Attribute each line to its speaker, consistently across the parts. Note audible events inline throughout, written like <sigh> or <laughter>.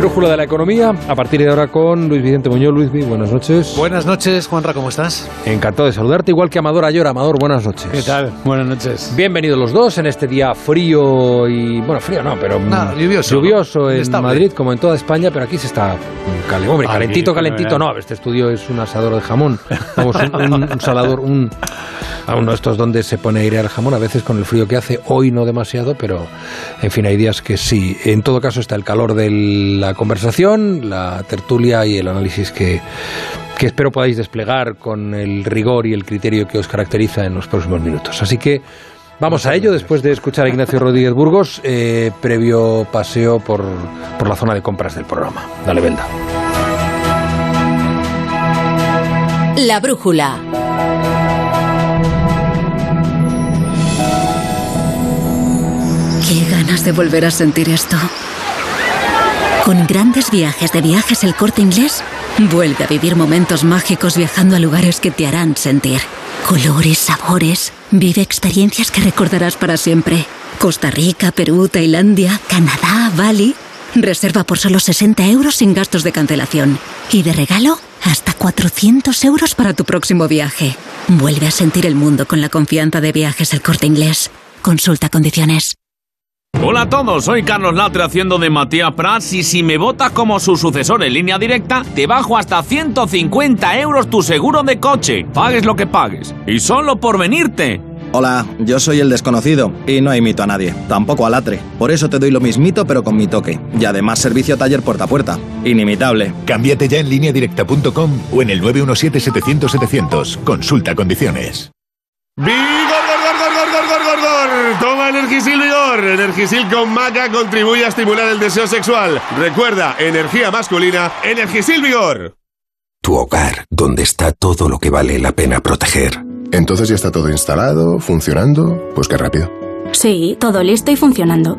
Speaker 1: Brújula de la economía, a partir de ahora con Luis Vicente Muñoz. Luis, buenas noches.
Speaker 2: Buenas noches, Juanra, ¿cómo estás?
Speaker 1: Encantado de saludarte, igual que Amador Ayor. Amador, buenas noches.
Speaker 2: ¿Qué tal? Buenas noches.
Speaker 1: Bienvenidos los dos en este día frío y. Bueno, frío no, pero.
Speaker 2: No, lluvioso.
Speaker 1: Lluvioso en Madrid, como en toda España, pero aquí se está. Cale, hombre, calentito, calentito. No, este estudio es un asador de jamón. Vamos, un, un, <laughs> salador, un. A uno de estos donde se pone aire al jamón, a veces con el frío que hace, hoy no demasiado, pero en fin, hay días que sí. En todo caso, está el calor de la conversación la tertulia y el análisis que, que espero podáis desplegar con el rigor y el criterio que os caracteriza en los próximos minutos. Así que vamos a ello después de escuchar a Ignacio Rodríguez Burgos, eh, previo paseo por, por la zona de compras del programa. Dale, Belda.
Speaker 3: La brújula. Qué ganas de volver a sentir esto. Con grandes viajes de viajes el corte inglés, vuelve a vivir momentos mágicos viajando a lugares que te harán sentir. Colores, sabores, vive experiencias que recordarás para siempre. Costa Rica, Perú, Tailandia, Canadá, Bali. Reserva por solo 60 euros sin gastos de cancelación. Y de regalo, hasta 400 euros para tu próximo viaje. Vuelve a sentir el mundo con la confianza de viajes el corte inglés. Consulta condiciones.
Speaker 4: Hola a todos, soy Carlos Latre haciendo de Matías Prats y si me votas como su sucesor en línea directa, te bajo hasta 150 euros tu seguro de coche, pagues lo que pagues, y solo por venirte.
Speaker 5: Hola, yo soy el desconocido y no imito a nadie, tampoco a Latre. Por eso te doy lo mismito pero con mi toque. Y además servicio taller puerta a puerta. Inimitable.
Speaker 6: Cámbiate ya en lineadirecta.com o en el 917-700-700. Consulta condiciones.
Speaker 7: Toma Energisil Vigor. Energisil con maca contribuye a estimular el deseo sexual. Recuerda, energía masculina, Energisil Vigor.
Speaker 8: Tu hogar, donde está todo lo que vale la pena proteger.
Speaker 9: Entonces ya está todo instalado, funcionando. Pues qué rápido.
Speaker 10: Sí, todo listo y funcionando.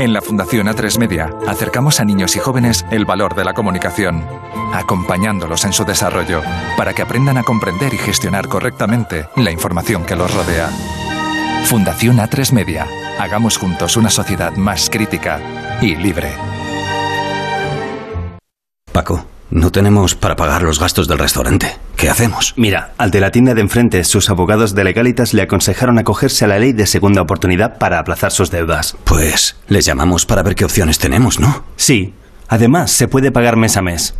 Speaker 11: En la Fundación A3 Media acercamos a niños y jóvenes el valor de la comunicación, acompañándolos en su desarrollo para que aprendan a comprender y gestionar correctamente la información que los rodea. Fundación A3 Media. Hagamos juntos una sociedad más crítica y libre.
Speaker 12: Paco. No tenemos para pagar los gastos del restaurante. ¿Qué hacemos?
Speaker 13: Mira, al de la tienda de enfrente, sus abogados de legalitas le aconsejaron acogerse a la ley de segunda oportunidad para aplazar sus deudas.
Speaker 12: Pues les llamamos para ver qué opciones tenemos, ¿no?
Speaker 13: Sí. Además, se puede pagar mes a mes.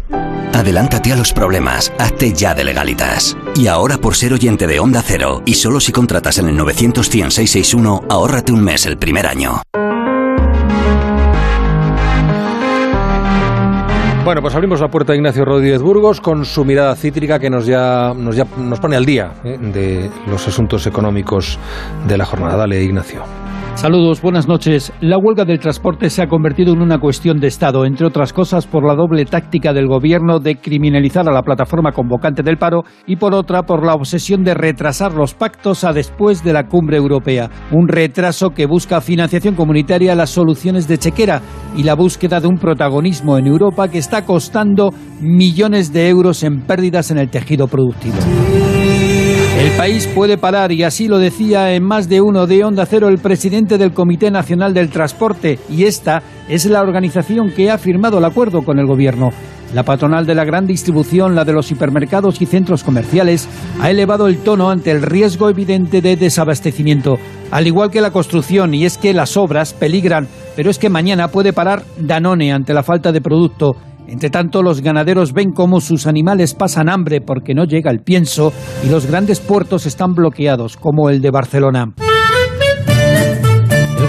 Speaker 12: Adelántate a los problemas. Hazte ya de legalitas. Y ahora por ser oyente de Onda Cero, y solo si contratas en el 900 661 ahórrate un mes el primer año.
Speaker 1: Bueno, pues abrimos la puerta a Ignacio Rodríguez Burgos con su mirada cítrica que nos ya nos, ya, nos pone al día ¿eh? de los asuntos económicos de la jornada. Dale, Ignacio.
Speaker 14: Saludos, buenas noches. La huelga del transporte se ha convertido en una cuestión de Estado, entre otras cosas por la doble táctica del Gobierno de criminalizar a la plataforma convocante del paro y por otra por la obsesión de retrasar los pactos a después de la cumbre europea. Un retraso que busca financiación comunitaria, las soluciones de chequera y la búsqueda de un protagonismo en Europa que está costando millones de euros en pérdidas en el tejido productivo. El país puede parar y así lo decía en más de uno de Onda Cero el presidente del Comité Nacional del Transporte y esta es la organización que ha firmado el acuerdo con el gobierno. La patronal de la gran distribución, la de los hipermercados y centros comerciales, ha elevado el tono ante el riesgo evidente de desabastecimiento, al igual que la construcción, y es que las obras peligran, pero es que mañana puede parar Danone ante la falta de producto entre tanto, los ganaderos ven cómo sus animales pasan hambre porque no llega el pienso y los grandes puertos están bloqueados, como el de Barcelona.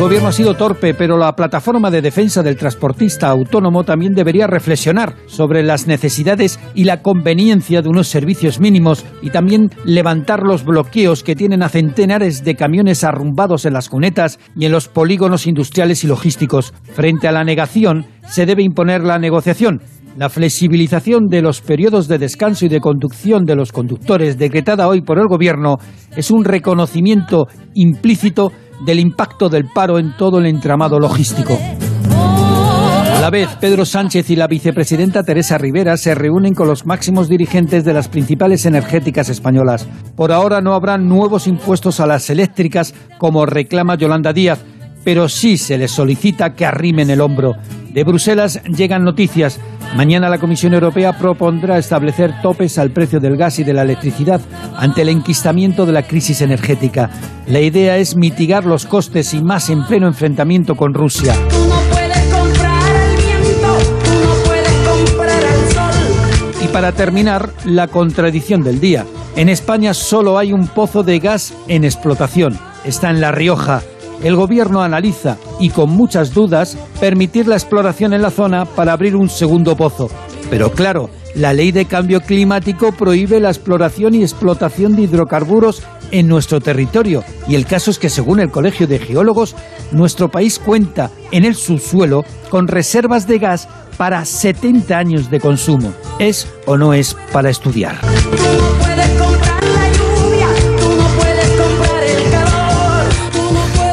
Speaker 14: Gobierno ha sido torpe, pero la plataforma de defensa del transportista autónomo también debería reflexionar sobre las necesidades y la conveniencia de unos servicios mínimos y también levantar los bloqueos que tienen a centenares de camiones arrumbados en las cunetas y en los polígonos industriales y logísticos. Frente a la negación, se debe imponer la negociación La flexibilización de los periodos de descanso y de conducción de los conductores decretada hoy por el Gobierno es un reconocimiento implícito del impacto del paro en todo el entramado logístico. A la vez, Pedro Sánchez y la vicepresidenta Teresa Rivera se reúnen con los máximos dirigentes de las principales energéticas españolas. Por ahora no habrá nuevos impuestos a las eléctricas como reclama Yolanda Díaz, pero sí se les solicita que arrimen el hombro. De Bruselas llegan noticias. Mañana la Comisión Europea propondrá establecer topes al precio del gas y de la electricidad ante el enquistamiento de la crisis energética. La idea es mitigar los costes y más en pleno enfrentamiento con Rusia. Y para terminar, la contradicción del día. En España solo hay un pozo de gas en explotación. Está en La Rioja. El gobierno analiza, y con muchas dudas, permitir la exploración en la zona para abrir un segundo pozo. Pero claro, la ley de cambio climático prohíbe la exploración y explotación de hidrocarburos en nuestro territorio. Y el caso es que, según el Colegio de Geólogos, nuestro país cuenta en el subsuelo con reservas de gas para 70 años de consumo. ¿Es o no es para estudiar?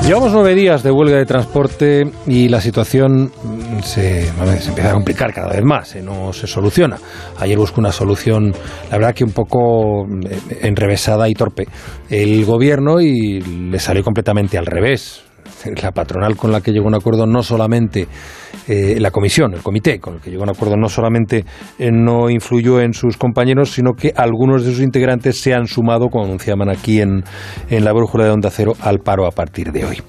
Speaker 1: Llevamos nueve días de huelga de transporte y la situación mm, se, empieza a complicar cada vez más, eh, no se soluciona. Ayer buscó una solución, la verdad que un poco eh, enrevesada y torpe, el gobierno y le salió completamente al revés <laughs> la patronal con la que llegó un acuerdo no solamente eh, la comisión, el comité con el que llegó un acuerdo no solamente eh, no influyó en sus compañeros, sino que algunos de sus integrantes se han sumado, como anunciaban aquí en, en la brújula de Onda Cero, al paro a partir de hoy.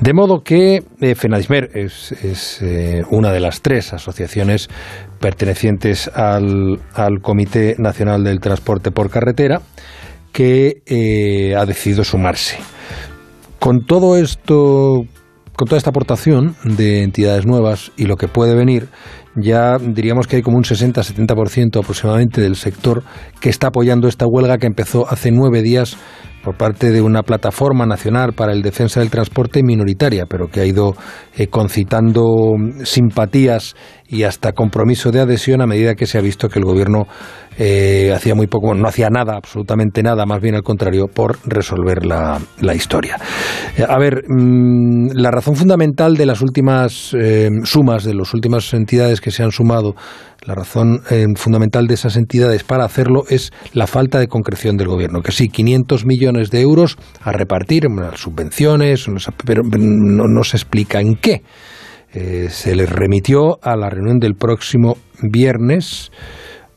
Speaker 1: De modo que eh, FENADISMER es, es una de las tres asociaciones pertenecientes al, al Comité Nacional del Transporte por Carretera que ha decidido sumarse con todo esto, con toda esta aportación de entidades nuevas y lo que puede venir, ya diríamos que hay como un 60-70% aproximadamente del sector que está apoyando esta huelga que empezó hace nueve días por parte de una plataforma nacional para el defensa del transporte minoritaria, pero que ha ido eh, concitando simpatías y hasta compromiso de adhesión a medida que se ha visto que el gobierno eh, hacía muy poco, no hacía nada, absolutamente nada, más bien al contrario, por resolver la, historia. Eh, a ver, mm, la razón fundamental de las últimas sumas, de las últimas entidades que se han sumado la razón eh, fundamental de esas entidades para hacerlo es la falta de concreción del gobierno. Que sí, 500 millones de euros a repartir en subvenciones, pero no, se explica en qué. Eh, se les remitió a la reunión del próximo viernes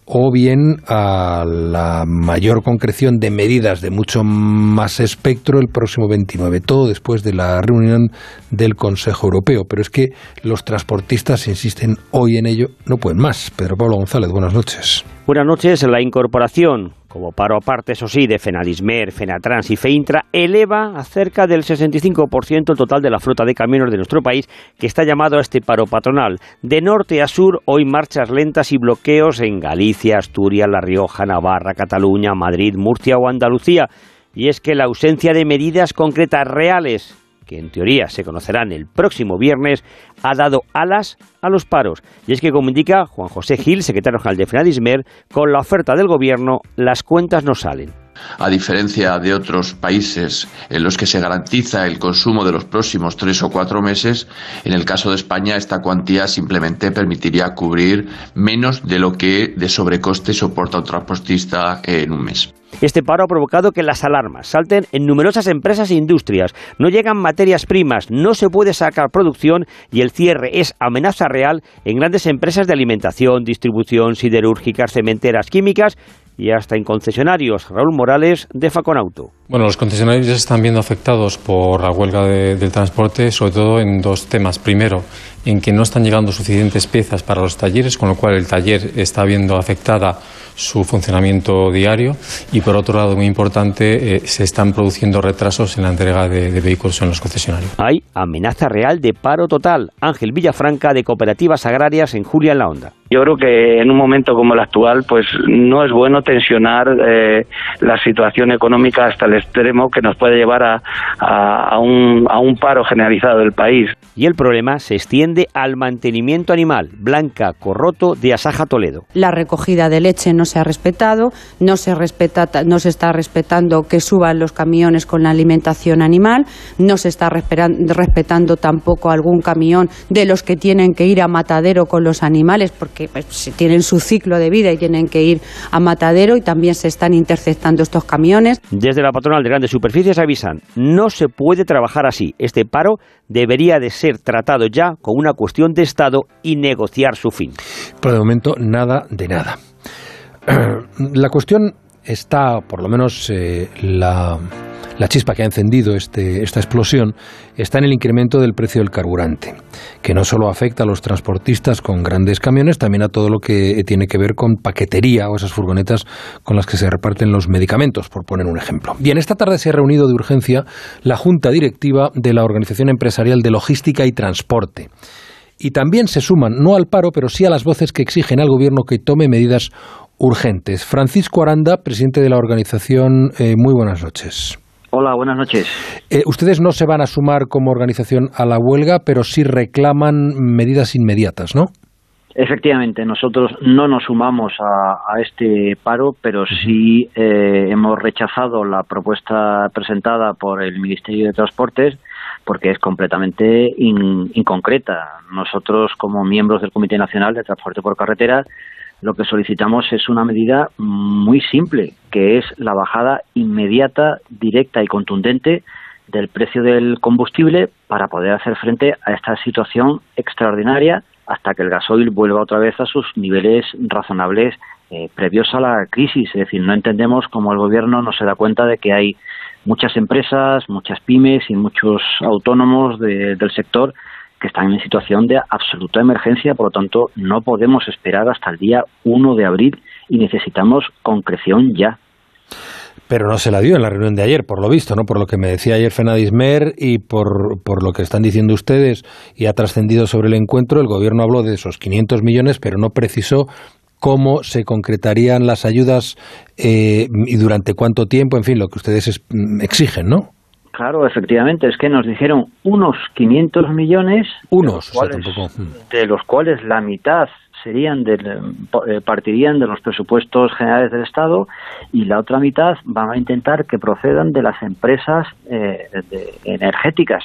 Speaker 1: o bien a la mayor concreción de medidas de mucho más espectro el próximo 29, todo después de la reunión del Consejo Europeo. Pero es que los transportistas insisten hoy en ello, no pueden más. Pedro Pablo González, buenas noches.
Speaker 15: Buenas noches. La incorporación como paro aparte, eso sí, de Fenadismer, Fenatrans y Feintra, eleva a cerca del 65% el total de la flota de camiones de nuestro país que está llamado a este paro patronal. De norte a sur, hoy marchas lentas y bloqueos en Galicia, Asturias, La Rioja, Navarra, Cataluña, Madrid, Murcia o Andalucía. Y es que la ausencia de medidas concretas reales que en teoría se conocerán el próximo viernes, ha dado alas a los paros. Y es que, como indica Juan José Gil, secretario general de Fenadismer, con la oferta del gobierno las cuentas no salen.
Speaker 16: A diferencia de otros países en los que se garantiza el consumo de los próximos tres o cuatro meses, en el caso de España esta cuantía simplemente permitiría cubrir menos de lo que de sobrecoste soporta un transportista en un mes.
Speaker 15: Este paro ha provocado que las alarmas salten en numerosas empresas e industrias. No llegan materias primas, no se puede sacar producción y el cierre es amenaza real en grandes empresas de alimentación, distribución, siderúrgicas, cementeras, químicas y hasta en concesionarios. Raúl Morales, de Faconauto.
Speaker 17: Bueno, los concesionarios ya se están viendo afectados por la huelga del transporte, sobre todo en dos temas. Primero, en que no están llegando suficientes piezas para los talleres, con lo cual el taller está viendo afectada su funcionamiento diario. Y por otro lado, muy importante, eh, se están produciendo retrasos en la entrega de, de vehículos en los concesionarios.
Speaker 15: Hay amenaza real de paro total. Ángel Villafranca, de Cooperativas Agrarias en Julia en la Onda.
Speaker 18: Yo creo que en un momento como el actual, pues no es bueno tensionar eh, la situación económica hasta el extremo que nos puede llevar a, a, un, a un paro generalizado del país.
Speaker 15: Y el problema se extiende al mantenimiento animal. Blanca Corroto de Asaja Toledo.
Speaker 19: La recogida de leche no se ha respetado, no se, respeta, no se está respetando que suban los camiones con la alimentación animal, no se está respetando tampoco algún camión de los que tienen que ir a matadero con los animales porque pues, tienen su ciclo de vida y tienen que ir a matadero y también se están interceptando estos camiones.
Speaker 15: Desde la patronal de grandes superficies avisan, no se puede trabajar así. Este paro debería de ser tratado ya como una cuestión de Estado y negociar su fin.
Speaker 1: Por el momento, nada de nada. <clears throat> La cuestión está, por lo menos eh, la la chispa que ha encendido este, esta explosión está en el incremento del precio del carburante, que no solo afecta a los transportistas con grandes camiones, también a todo lo que tiene que ver con paquetería o esas furgonetas con las que se reparten los medicamentos, por poner un ejemplo. Bien, esta tarde se ha reunido de urgencia la Junta Directiva de la Organización Empresarial de Logística y Transporte. Y también se suman, no al paro, pero sí a las voces que exigen al Gobierno que tome medidas urgentes. Francisco Aranda, presidente de la organización, eh, muy buenas noches.
Speaker 20: Hola, buenas noches.
Speaker 1: Eh, ustedes no se van a sumar como organización a la huelga, pero sí reclaman medidas inmediatas, ¿no?
Speaker 20: Efectivamente, nosotros no nos sumamos a, este paro, pero sí eh, hemos rechazado la propuesta presentada por el Ministerio de Transportes porque es completamente inconcreta. Nosotros, como miembros del Comité Nacional de Transporte por Carretera, lo que solicitamos es una medida muy simple, que es la bajada inmediata, directa y contundente del precio del combustible para poder hacer frente a esta situación extraordinaria hasta que el gasoil vuelva otra vez a sus niveles razonables eh, previos a la crisis. Es decir, no entendemos cómo el gobierno no se da cuenta de que hay muchas empresas, muchas pymes y muchos autónomos del sector están en situación de absoluta emergencia, por lo tanto no podemos esperar hasta el día 1 de abril y necesitamos concreción ya.
Speaker 1: Pero no se la dio en la reunión de ayer, por lo visto, ¿no? Por lo que me decía ayer Fenadismer y por, por lo que están diciendo ustedes y ha trascendido sobre el encuentro, el gobierno habló de esos 500 millones, pero no precisó cómo se concretarían las ayudas eh, y durante cuánto tiempo, en fin, lo que ustedes exigen, ¿no?
Speaker 20: Claro, efectivamente, es que nos dijeron unos 500 millones,
Speaker 1: unos,
Speaker 20: hmm. de los cuales, la mitad serían eh, partirían de los presupuestos generales del Estado y la otra mitad van a intentar que procedan de las empresas eh, energéticas.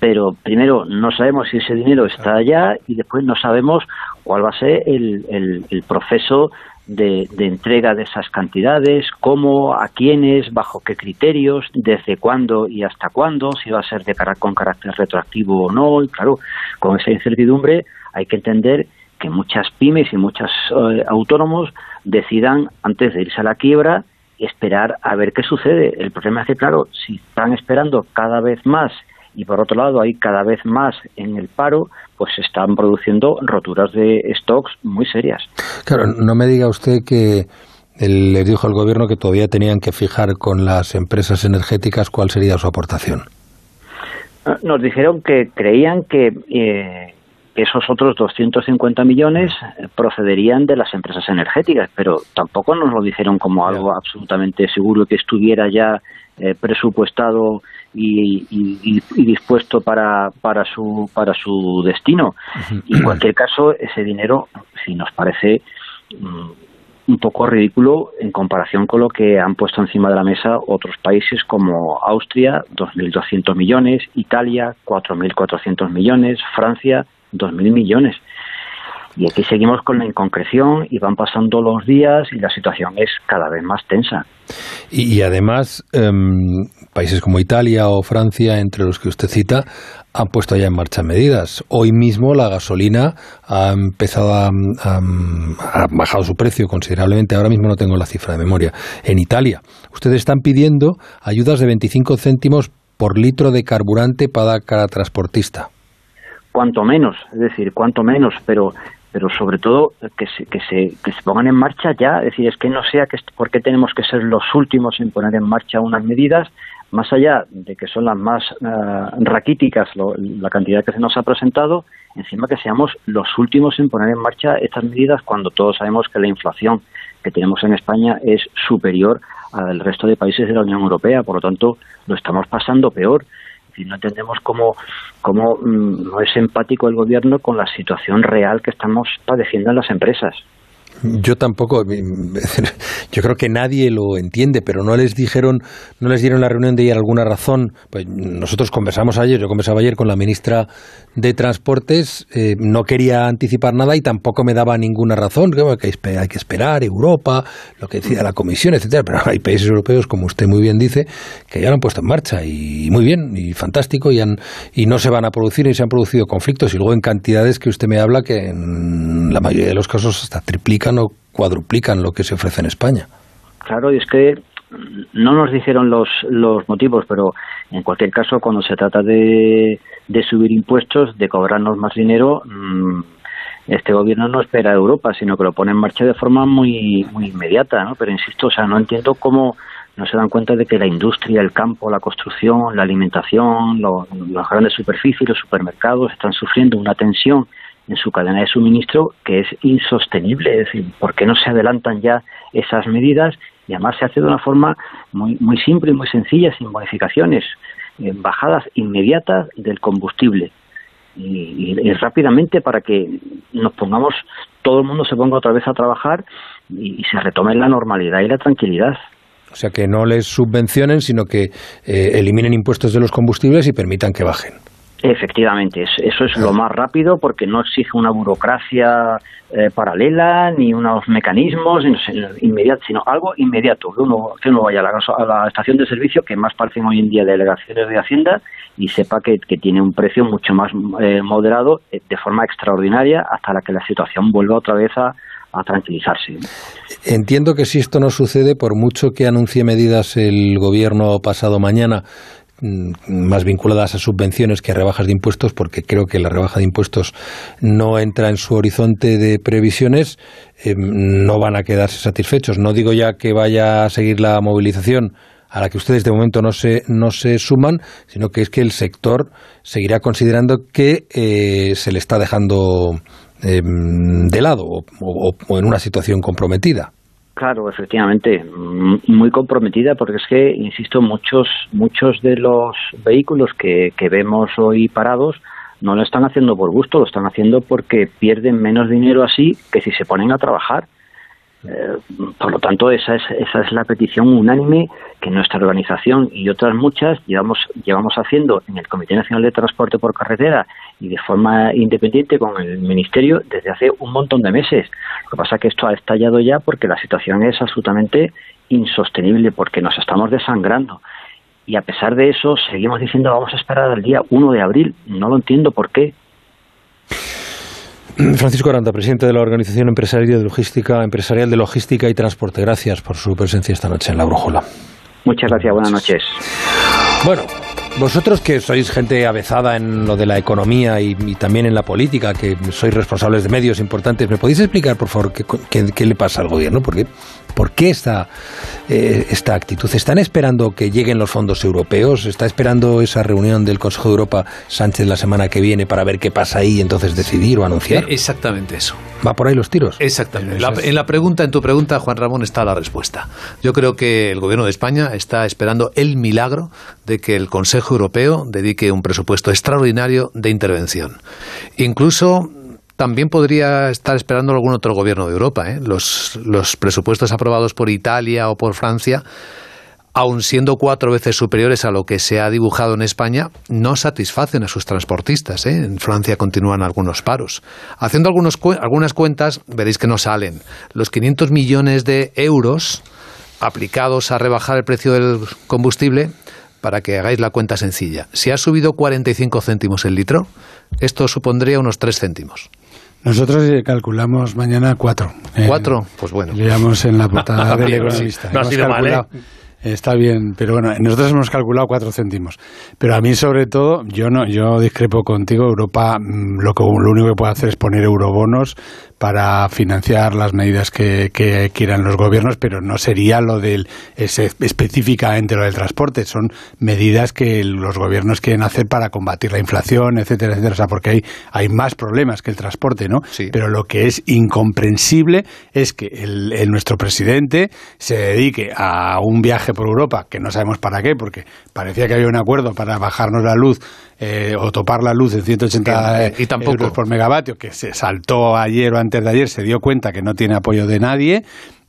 Speaker 20: Pero primero no sabemos si ese dinero está allá y después no sabemos cuál va a ser el, el proceso de, entrega de esas cantidades, cómo, a quiénes, bajo qué criterios, desde cuándo y hasta cuándo, si va a ser de con carácter retroactivo o no. Y claro, con esa incertidumbre hay que entender que muchas pymes y muchos eh, autónomos decidan, antes de irse a la quiebra, esperar a ver qué sucede. El problema es que, claro, si están esperando cada vez más y por otro lado hay cada vez más en el paro, pues se están produciendo roturas de stocks muy serias.
Speaker 1: Claro, no me diga usted que le dijo al gobierno que todavía tenían que fijar con las empresas energéticas cuál sería su aportación.
Speaker 20: Ah, nos dijeron que creían que eh, esos otros 250 millones procederían de las empresas energéticas, pero tampoco nos lo dijeron como algo absolutamente seguro que estuviera ya eh, presupuestado y, dispuesto para, para, su, para su destino. Y en cualquier caso, ese dinero, si nos parece mm, un poco ridículo en comparación con lo que han puesto encima de la mesa otros países como Austria, 2.200 millones, Italia, 4.400 millones, Francia, 2.000 millones. Y aquí seguimos con la inconcreción y van pasando los días y la situación es cada vez más tensa.
Speaker 1: Y, además, em, países como Italia o Francia, entre los que usted cita, han puesto ya en marcha medidas. Hoy mismo la gasolina ha empezado a, ha bajado su precio considerablemente. Ahora mismo no tengo la cifra de memoria. En Italia, ustedes están pidiendo ayudas de 25 céntimos por litro de carburante para cada transportista.
Speaker 20: Cuanto menos, es decir, cuanto menos, pero pero sobre todo que se, pongan en marcha ya, es decir, es que no sea que por qué tenemos que ser los últimos en poner en marcha unas medidas, más allá de que son las más eh, raquíticas la cantidad que se nos ha presentado, encima que seamos los últimos en poner en marcha estas medidas cuando todos sabemos que la inflación que tenemos en España es superior al resto de países de la Unión Europea, por lo tanto lo estamos pasando peor. Y no entendemos cómo, cómo mm, no es empático el gobierno con la situación real que estamos padeciendo en las empresas.
Speaker 1: Yo tampoco, <laughs> yo creo que nadie lo entiende, pero no les dijeron, no les dieron la reunión de ayer alguna razón. Pues nosotros conversamos ayer, yo conversaba ayer con la ministra de Transportes, eh, no quería anticipar nada y tampoco me daba ninguna razón, que hay que esperar Europa, lo que decida la Comisión, etcétera. Pero hay países europeos, como usted muy bien dice, que ya lo han puesto en marcha y muy bien y fantástico y, han, y no se van a producir y se han producido conflictos y luego en cantidades que usted me habla que en la mayoría de los casos hasta triplican o cuadruplican lo que se ofrece en España.
Speaker 20: Claro, y es que no nos dijeron los, los motivos, pero en cualquier caso, cuando se trata de, de subir impuestos, de cobrarnos más dinero, mm, este gobierno no espera a Europa, sino que lo pone en marcha de forma muy, muy inmediata, ¿no? Pero insisto, o sea, no entiendo cómo no se dan cuenta de que la industria, el campo, la construcción, la alimentación, las grandes superficies, los supermercados están sufriendo una tensión en su cadena de suministro que es insostenible. Es decir, ¿por qué no se adelantan ya esas medidas? Y además se hace de una forma muy, muy simple y muy sencilla, sin modificaciones, en bajadas inmediatas del combustible. Y, rápidamente para que nos pongamos, todo el mundo se ponga otra vez a trabajar y, se retome la normalidad y la tranquilidad.
Speaker 1: O sea, que no les subvencionen, sino que eh, eliminen impuestos de los combustibles y permitan que bajen.
Speaker 20: Efectivamente, eso es lo más rápido porque no exige una burocracia eh, paralela ni unos mecanismos inmediatos, sino algo inmediato. Que uno, que uno vaya a la, estación de servicio, que más parecen hoy en día delegaciones de Hacienda, y sepa que, tiene un precio mucho más eh, moderado eh, de forma extraordinaria hasta la que la situación vuelva otra vez a, a tranquilizarse.
Speaker 1: Entiendo que si esto no sucede, por mucho que anuncie medidas el gobierno pasado mañana, más vinculadas a subvenciones que a rebajas de impuestos, porque creo que la rebaja de impuestos no entra en su horizonte de previsiones, em, no van a quedarse satisfechos. No digo ya que vaya a seguir la movilización a la que ustedes de momento no se, no se suman, sino que es que el sector seguirá considerando que eh, se le está dejando em, de lado o en una situación comprometida.
Speaker 20: Claro, efectivamente, muy comprometida porque es que, insisto, muchos, muchos de los vehículos que, que vemos hoy parados no lo están haciendo por gusto, lo están haciendo porque pierden menos dinero así que si se ponen a trabajar. Eh, por lo tanto, esa es, esa es la petición unánime que nuestra organización y otras muchas llevamos, llevamos haciendo en el Comité Nacional de Transporte por Carretera y de forma independiente con el Ministerio desde hace un montón de meses. Lo que pasa es que esto ha estallado ya porque la situación es absolutamente insostenible, porque nos estamos desangrando. Y a pesar de eso, seguimos diciendo vamos a esperar al día 1 de abril. No lo entiendo por qué. <clears throat>
Speaker 1: Francisco Aranda, presidente de la Organización Empresarial de Logística, Empresarial de Logística y Transporte. Gracias por su presencia esta noche en La Brújula.
Speaker 20: Muchas gracias, buenas noches.
Speaker 1: Bueno, vosotros que sois gente avezada en lo de la economía y, también en la política, que sois responsables de medios importantes, ¿me podéis explicar, por favor, qué, qué le pasa al gobierno? Porque ¿Por qué esta, eh, esta actitud? ¿Están esperando que lleguen los fondos europeos? ¿Está esperando esa reunión del Consejo de Europa Sánchez la semana que viene para ver qué pasa ahí y entonces decidir o anunciar?
Speaker 2: Exactamente eso.
Speaker 1: ¿Va por ahí los tiros?
Speaker 2: Exactamente. en la pregunta, en tu pregunta, Juan Ramón, está la respuesta. Yo creo que el Gobierno de España está esperando el milagro de que el Consejo Europeo dedique un presupuesto extraordinario de intervención. Incluso también podría estar esperando algún otro gobierno de Europa. ¿eh? Los, los presupuestos aprobados por Italia o por Francia aun siendo cuatro veces superiores a lo que se ha dibujado en España, no satisfacen a sus transportistas. ¿eh? En Francia continúan algunos paros. Haciendo algunos, algunas cuentas, veréis que no salen. Los 500 millones de euros aplicados a rebajar el precio del combustible, para que hagáis la cuenta sencilla. Si ha subido 45 céntimos el litro, esto supondría unos 3 céntimos.
Speaker 21: Nosotros calculamos mañana cuatro.
Speaker 2: ¿Cuatro? pues bueno.
Speaker 21: Leíamos en la portada <laughs> del economista.
Speaker 2: No ha sido mal, ¿eh?
Speaker 21: Está bien, pero bueno, nosotros hemos calculado cuatro céntimos. Pero a mí, sobre todo, yo no, yo discrepo contigo. Europa, mm, lo, que, lo único que puede hacer es poner eurobonos para financiar las medidas que, que quieran los gobiernos, pero no sería lo del específicamente lo del transporte. Son medidas que los gobiernos quieren hacer para combatir la inflación, etcétera, etcétera. O sea, porque hay, hay más problemas que el transporte, ¿no? Pero lo que es incomprensible es que el, el nuestro presidente se dedique a un viaje por Europa, que no sabemos para qué, porque parecía que había un acuerdo para bajarnos la luz eh, o topar la luz en 180
Speaker 2: y tampoco.
Speaker 21: euros por megavatio, que se saltó ayer o antes de ayer, se dio cuenta que no tiene apoyo de nadie.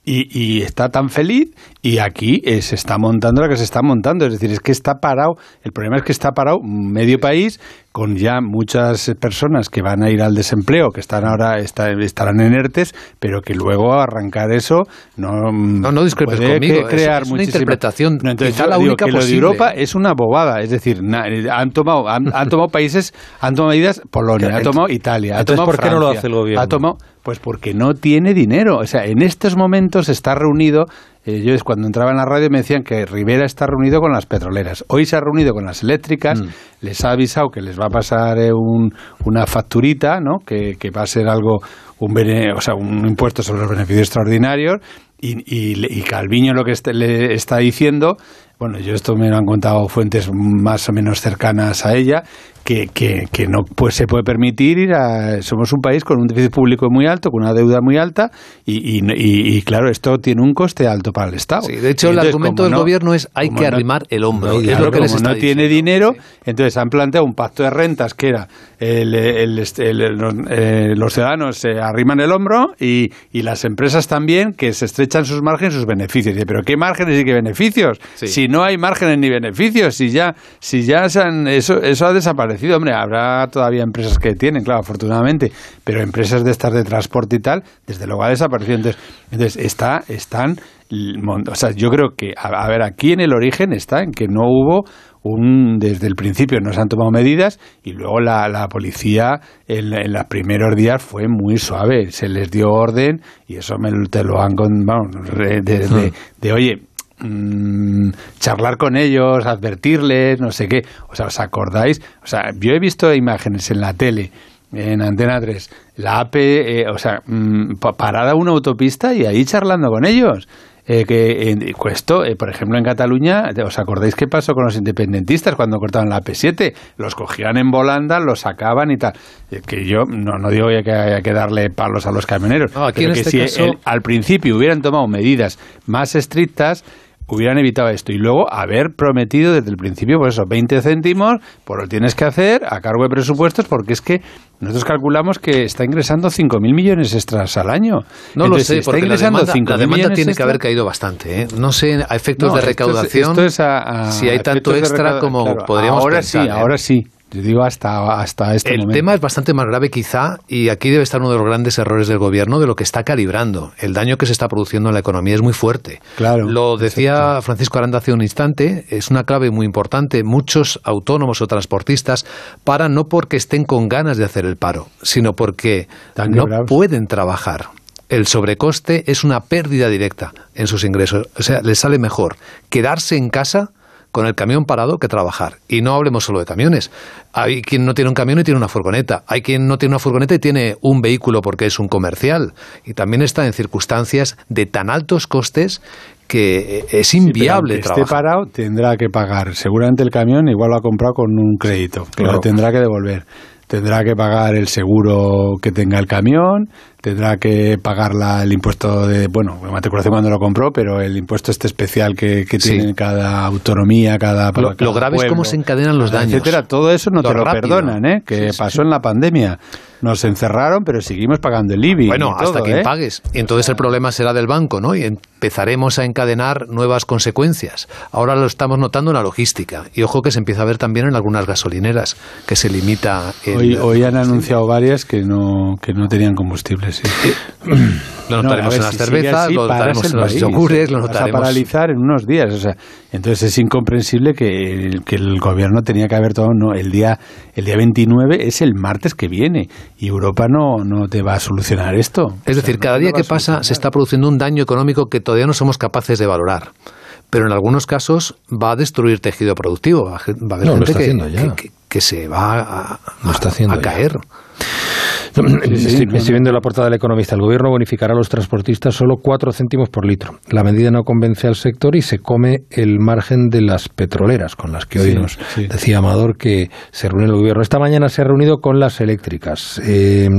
Speaker 21: Y, y está tan feliz y aquí eh, se está montando lo que se está montando. Es decir, es que está parado, el problema es que está parado medio país con ya muchas personas que van a ir al desempleo, que están ahora está- estarán en ERTES, pero que luego arrancar eso no,
Speaker 2: No, no discrepes
Speaker 21: puede
Speaker 2: conmigo,
Speaker 21: que
Speaker 2: es-
Speaker 21: crear
Speaker 2: es una interpretación
Speaker 21: No, entonces
Speaker 2: quizá la
Speaker 21: digo
Speaker 2: única
Speaker 21: que lo de
Speaker 2: posible.
Speaker 21: Europa es una bobada, es decir, na- han tomado han, han tomado países, han tomado medidas Polonia, <laughs> ha tomado Italia, ha tomado
Speaker 1: ¿por qué no lo hace el gobierno?
Speaker 21: ha tomado pues porque no tiene dinero. O sea, en estos momentos está reunido. eh, yo es cuando entraba en la radio me decían que Rivera está reunido con las petroleras. Hoy se ha reunido con las eléctricas.
Speaker 1: Mm.
Speaker 21: Les ha avisado que les va a pasar eh, un- una facturita, ¿no? Que, que va a ser algo, un, bene- o sea, un impuesto sobre los beneficios extraordinarios. Y, y, y Calviño lo que este- le está diciendo, bueno, yo esto me lo han contado fuentes más o menos cercanas a ella, que, que, que no pues, se puede permitir ir a... Somos un país con un déficit público muy alto, con una deuda muy alta, y, y, y- y, claro, esto tiene un coste alto para el Estado.
Speaker 2: Sí, de hecho, el argumento del gobierno es hay que
Speaker 21: no-
Speaker 2: arrimar el hombro. es
Speaker 21: Claro,
Speaker 2: lo que les
Speaker 21: como
Speaker 2: está
Speaker 21: no tiene dinero, entonces han planteado un pacto de rentas que era el, el- el- el- los, eh, los ciudadanos se arriman el hombro y, y las empresas también que se estrechan sus márgenes, sus beneficios. Dice, pero ¿qué márgenes y qué beneficios? Si no hay márgenes ni beneficios, si ya, si ya se han- eso, eso ha desaparecido, hombre, habrá todavía empresas que tienen, claro, afortunadamente, pero empresas de estas de transporte y tal, desde luego ha desaparecido. Entonces, entonces está, están, o sea, yo creo que, a, a ver, aquí en el origen está en que no hubo un, desde el principio no se han tomado medidas y luego la, la policía en, en los primeros días fue muy suave, se les dio orden y eso me, te lo han, con, re- de, de- de, oye, mm, charlar con ellos, advertirles, no sé qué. O sea, ¿os acordáis? O sea, yo he visto imágenes en la tele, en Antena 3, la AP, eh, o sea, mm, pa- parada una autopista y ahí charlando con ellos. Eh, que esto, eh, por ejemplo, en Cataluña, ¿os acordáis qué pasó con los independentistas cuando cortaban la AP7? Los cogían en volanda, los sacaban y tal. Eh, que yo no, no digo que haya que darle palos a los camioneros,
Speaker 2: No, aquí
Speaker 21: pero
Speaker 2: en
Speaker 21: que
Speaker 2: este
Speaker 21: si
Speaker 2: caso-
Speaker 21: el- al principio hubieran tomado medidas más estrictas, hubieran evitado esto y luego haber prometido desde el principio, pues eso, 20 céntimos, por lo tienes que hacer a cargo de presupuestos, porque es que nosotros calculamos que está ingresando 5.000 millones extras al año.
Speaker 2: No
Speaker 21: Entonces,
Speaker 2: lo
Speaker 21: si
Speaker 2: sé,
Speaker 21: está
Speaker 2: porque la demanda,
Speaker 21: 5.000
Speaker 2: la demanda tiene que haber caído bastante. ¿eh? No sé, a efectos
Speaker 21: No,
Speaker 2: de
Speaker 21: esto es-
Speaker 2: recaudación,
Speaker 21: esto es a- a
Speaker 2: si hay tanto extra como
Speaker 21: claro,
Speaker 2: podríamos
Speaker 21: ahora
Speaker 2: pensar.
Speaker 21: sí,
Speaker 2: ¿eh?
Speaker 21: ahora sí. Yo digo hasta, hasta este
Speaker 2: El
Speaker 21: momento.
Speaker 2: tema es bastante más grave quizá y aquí debe estar uno de los grandes errores del gobierno de lo que está calibrando. El daño que se está produciendo en la economía es muy fuerte.
Speaker 21: Claro.
Speaker 2: Lo decía Francisco Aranda hace un instante, es una clave muy importante. Muchos autónomos o transportistas paran no porque estén con ganas de hacer el paro, sino porque no pueden trabajar. El sobrecoste es una pérdida directa en sus ingresos. O sea, les sale mejor quedarse en casa con el camión parado que trabajar. Y no hablemos solo de camiones. Hay quien no tiene un camión y tiene una furgoneta. Hay quien no tiene una furgoneta y tiene un vehículo porque es un comercial. Y también está en circunstancias de tan altos costes que es
Speaker 21: Sí, pero
Speaker 2: inviable
Speaker 21: aunque
Speaker 2: trabajar.
Speaker 21: esté parado, tendrá que pagar. Seguramente el camión igual lo ha comprado con un crédito, que
Speaker 2: Claro.
Speaker 21: lo tendrá que devolver. Tendrá que pagar el seguro que tenga el camión, tendrá que pagar la- el impuesto de, bueno, la matriculación cuando lo compró, pero el impuesto este especial que, que
Speaker 2: Sí.
Speaker 21: tiene cada autonomía, cada,
Speaker 2: Lo,
Speaker 21: cada
Speaker 2: lo grave es cómo se encadenan los daños.
Speaker 21: etcétera. Todo eso no
Speaker 2: Lo
Speaker 21: te lo perdonan, ¿eh? Que
Speaker 2: Sí, sí,
Speaker 21: pasó en la pandemia. Nos encerraron, pero seguimos pagando el IBI.
Speaker 2: Bueno, hasta que
Speaker 21: ¿eh?
Speaker 2: pagues. Y entonces el problema será del banco, ¿no? Y empezaremos a encadenar nuevas consecuencias. Ahora lo estamos notando en la logística. Y ojo que se empieza a ver también en algunas gasolineras, que se limita el...
Speaker 21: Hoy, hoy han anunciado varias que no, que no tenían combustible, sí.
Speaker 2: Lo
Speaker 21: No,
Speaker 2: notaremos en las
Speaker 21: si
Speaker 2: cervezas,
Speaker 21: así,
Speaker 2: lo notaremos en los
Speaker 21: país.
Speaker 2: yogures, lo
Speaker 21: Vas a
Speaker 2: notaremos...
Speaker 21: paralizar en unos días. O sea, entonces es incomprensible que el, que el gobierno tenía que haber todo. No, el día el día 29 es el martes que viene y Europa no, no te va a solucionar esto.
Speaker 2: Es decir, cada día que pasa se está produciendo un daño económico que todavía no somos capaces de valorar. Pero en algunos casos va a destruir tejido productivo. Va a, haber
Speaker 1: No, lo
Speaker 2: gente
Speaker 1: está
Speaker 2: que,
Speaker 1: haciendo ya.
Speaker 2: que- que- que se va a,
Speaker 1: Lo está haciendo
Speaker 2: a
Speaker 1: ya. Estoy, estoy viendo la portada del economista. El gobierno bonificará a los transportistas solo 4 céntimos por litro. La medida no convence al sector y se come el margen de las petroleras, con las que hoy
Speaker 21: Sí,
Speaker 1: nos
Speaker 21: sí.
Speaker 1: decía Amador que se reúne el gobierno. Esta mañana se ha reunido con las eléctricas. Eh,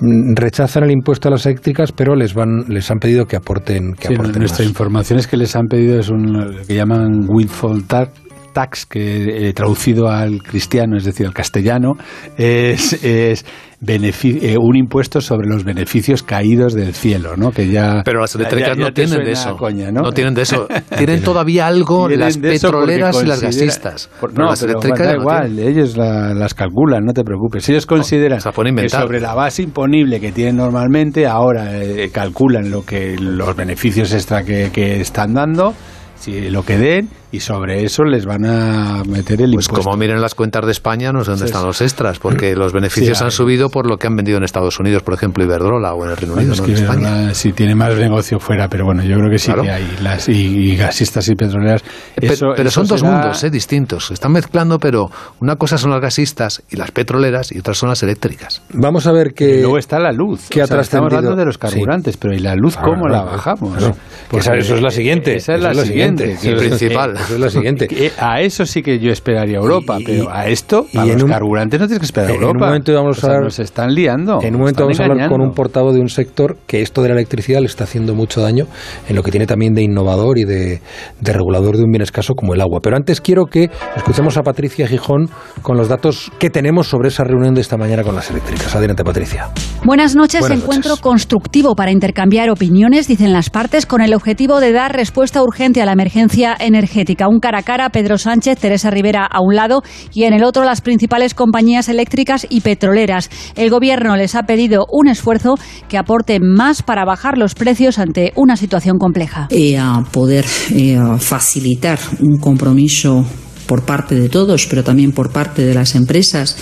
Speaker 1: rechazan el impuesto a las eléctricas, pero les van les han pedido que aporten que
Speaker 21: Sí,
Speaker 1: aporten
Speaker 21: nuestra
Speaker 1: más.
Speaker 21: información es que les han pedido es un lo que llaman windfall tax tax que eh, traducido al cristiano, es decir, al castellano, es, eh, un impuesto sobre los beneficios caídos del cielo, ¿no? Que ya
Speaker 2: Pero las eléctricas
Speaker 21: ya
Speaker 2: no tienen de eso.
Speaker 21: coña, <laughs> ¿no?
Speaker 2: tienen de eso. Tienen todavía algo
Speaker 21: Tienen
Speaker 2: las petroleras y las gasistas.
Speaker 21: Por- no,
Speaker 2: las
Speaker 21: pero
Speaker 2: eléctricas
Speaker 21: da
Speaker 2: no
Speaker 21: igual,
Speaker 2: tienen.
Speaker 21: ellos la- las calculan, no te preocupes. Ellos consideran
Speaker 2: se
Speaker 21: que sobre la base imponible que tienen normalmente, ahora eh, calculan lo que los beneficios extra que, que están dando, si lo que den, y sobre eso les van a meter el
Speaker 2: Pues
Speaker 21: impuesto.
Speaker 2: como miren las cuentas de España, no sé dónde
Speaker 21: Sí,
Speaker 2: están
Speaker 21: sí.
Speaker 2: los extras, porque <clears throat> los beneficios
Speaker 21: Sí,
Speaker 2: han subido por lo que han vendido en Estados Unidos, por ejemplo, Iberdrola o en el Reino
Speaker 21: Bueno,
Speaker 2: Unido,
Speaker 21: es
Speaker 2: no
Speaker 21: que
Speaker 2: en España.
Speaker 21: verdad, sí tiene más negocio fuera, pero bueno, yo creo que sí
Speaker 2: Claro.
Speaker 21: que hay. Las, y, y gasistas y petroleras.
Speaker 2: Pe-
Speaker 21: eso-
Speaker 2: pero
Speaker 21: eso
Speaker 2: son dos mundos eh, distintos. Se están mezclando, pero una cosa son las gasistas y las petroleras y otras son las eléctricas.
Speaker 1: Vamos a ver que
Speaker 21: Luego está la luz.
Speaker 1: que
Speaker 21: O
Speaker 1: ha
Speaker 21: sea, estamos hablando de los
Speaker 1: Sí.
Speaker 21: carburantes, pero ¿y la luz cómo la bajamos?
Speaker 1: claro. Que esa- eso es la siguiente,
Speaker 21: Esa es la,
Speaker 1: es la
Speaker 21: siguiente.
Speaker 1: siguiente,
Speaker 2: principal.
Speaker 1: Eso es la <laughs> siguiente.
Speaker 21: que- a eso sí que yo esperaría a Europa,
Speaker 1: Y- y-
Speaker 21: pero a esto,
Speaker 1: y
Speaker 21: para
Speaker 1: en
Speaker 21: los
Speaker 1: un-
Speaker 21: carburantes no tienes que esperar a
Speaker 1: en un
Speaker 21: Europa.
Speaker 1: momento vamos
Speaker 21: O sea,
Speaker 1: a hablar-
Speaker 21: nos están liando.
Speaker 1: En un momento vamos a hablar con un portavoz de un sector que esto de la electricidad le está haciendo mucho daño en lo que tiene también de innovador y de, de regulador de un bien escaso como el agua. Pero antes quiero que escuchemos a Patricia Gijón con los datos que tenemos sobre esa reunión de esta mañana con las eléctricas. Adelante, Patricia.
Speaker 22: Buenas noches.
Speaker 1: Buenas
Speaker 22: Encuentro
Speaker 1: noches.
Speaker 22: constructivo para intercambiar opiniones, dicen las partes, con el objetivo de dar respuesta urgente a la emergencia energética. Un cara a cara, Pedro Sánchez, Teresa Rivera a un lado y en el otro las principales compañías eléctricas y petroleras. El Gobierno les ha pedido un esfuerzo que aporte más para bajar los precios ante una situación compleja.
Speaker 23: a poder eh, facilitar un compromiso por parte de todos, pero también por parte de las empresas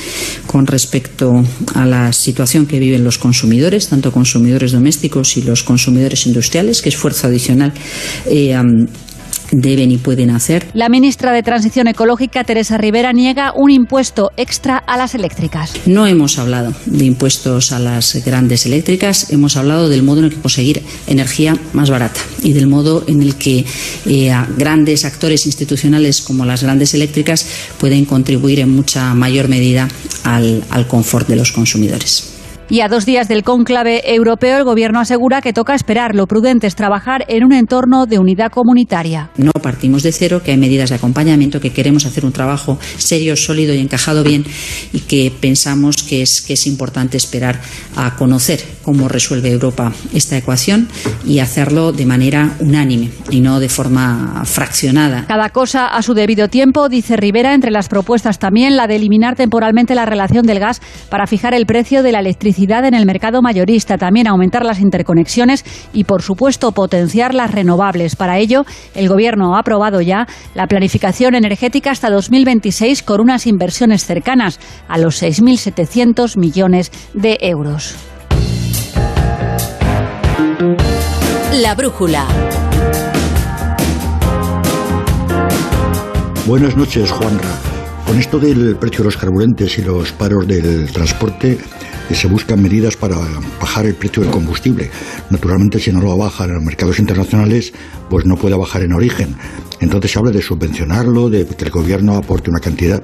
Speaker 23: con respecto a la situación que viven los consumidores, tanto consumidores domésticos y los consumidores industriales, qué esfuerzo adicional eh, deben y pueden hacer.
Speaker 22: La ministra de Transición Ecológica, Teresa Rivera, niega un impuesto extra a las eléctricas.
Speaker 23: No hemos hablado de impuestos a las grandes eléctricas, hemos hablado del modo en el que conseguir energía más barata y del modo en el que eh, a grandes actores institucionales como las grandes eléctricas pueden contribuir en mucha mayor medida al, al confort de los consumidores.
Speaker 22: Y a dos días del cónclave europeo, el Gobierno asegura que toca esperar. Lo prudente es trabajar en un entorno de unidad comunitaria.
Speaker 23: No partimos de cero, que hay medidas de acompañamiento, que queremos hacer un trabajo serio, sólido y encajado bien y que pensamos que es, que es importante esperar a conocer cómo resuelve Europa esta ecuación y hacerlo de manera unánime y no de forma fraccionada.
Speaker 22: Cada cosa a su debido tiempo, dice Rivera, entre las propuestas también la de eliminar temporalmente la relación del gas para fijar el precio de la electricidad en el mercado mayorista, también aumentar las interconexiones y, por supuesto, potenciar las renovables. Para ello, el Gobierno ha aprobado ya la planificación energética hasta 2026 con unas inversiones cercanas a los 6.700 millones de euros.
Speaker 24: La brújula.
Speaker 25: Buenas noches, Juanra. Con esto del precio de los carburantes y los paros del transporte, eh, se buscan medidas para bajar el precio del combustible. Naturalmente, si no lo bajan en los mercados internacionales, pues no puede bajar en origen. Entonces se habla de subvencionarlo, de que el gobierno aporte una cantidad.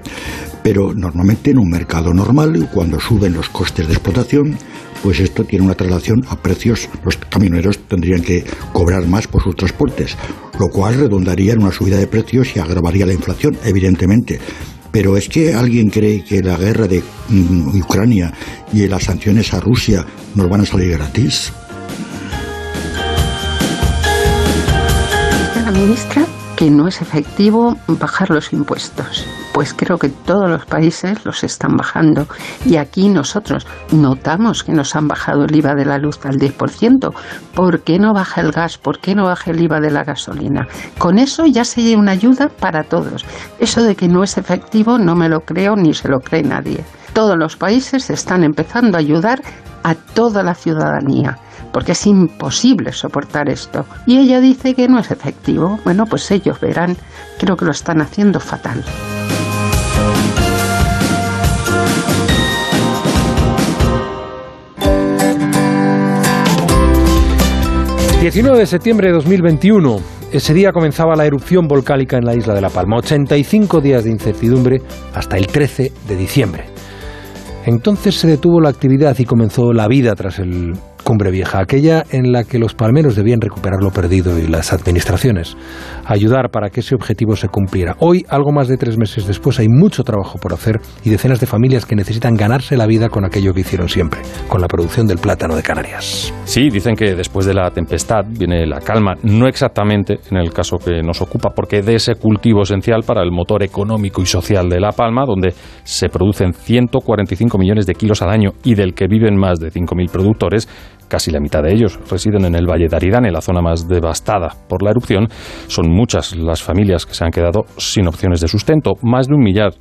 Speaker 25: Pero normalmente en un mercado normal, cuando suben los costes de explotación, pues esto tiene una traslación a precios. Los camioneros tendrían que cobrar más por sus transportes, lo cual redundaría en una subida de precios y agravaría la inflación, evidentemente. Pero es que alguien cree que la guerra de mm, Ucrania y las sanciones a Rusia nos van a salir gratis.
Speaker 26: La ministra que no es efectivo bajar los impuestos. Pues creo que todos los países los están bajando. Y aquí nosotros notamos que nos han bajado el IVA de la luz al 10%. ¿Por qué no baja el gas? ¿Por qué no baja el IVA de la gasolina? Con eso ya sería una ayuda para todos. Eso de que no es efectivo no me lo creo ni se lo cree nadie. Todos los países están empezando a ayudar a toda la ciudadanía porque es imposible soportar esto. Y ella dice que no es efectivo. Bueno, pues ellos verán, creo que lo están haciendo fatal.
Speaker 1: ...19 de septiembre de 2021... Ese día comenzaba la erupción volcánica en la isla de La Palma. 85 días de incertidumbre hasta el 13 de diciembre. Entonces se detuvo la actividad y comenzó la vida tras el Cumbre Vieja, aquella en la que los palmeros debían recuperar lo perdido y las administraciones ayudar para que ese objetivo se cumpliera. Hoy, algo más de tres meses después, hay mucho trabajo por hacer y decenas de familias que necesitan ganarse la vida con aquello que hicieron siempre, con la producción del plátano de Canarias.
Speaker 27: Sí, dicen que después de la tempestad viene la calma, no exactamente en el caso que nos ocupa, porque de ese cultivo esencial para el motor económico y social de La Palma, donde se producen 145 millones de kilos al año y del que viven más de 5.000 productores, casi la mitad de ellos residen en el Valle de Aridane, la zona más devastada por la erupción. Son muchas las familias que se han quedado sin opciones de sustento. Más de un millar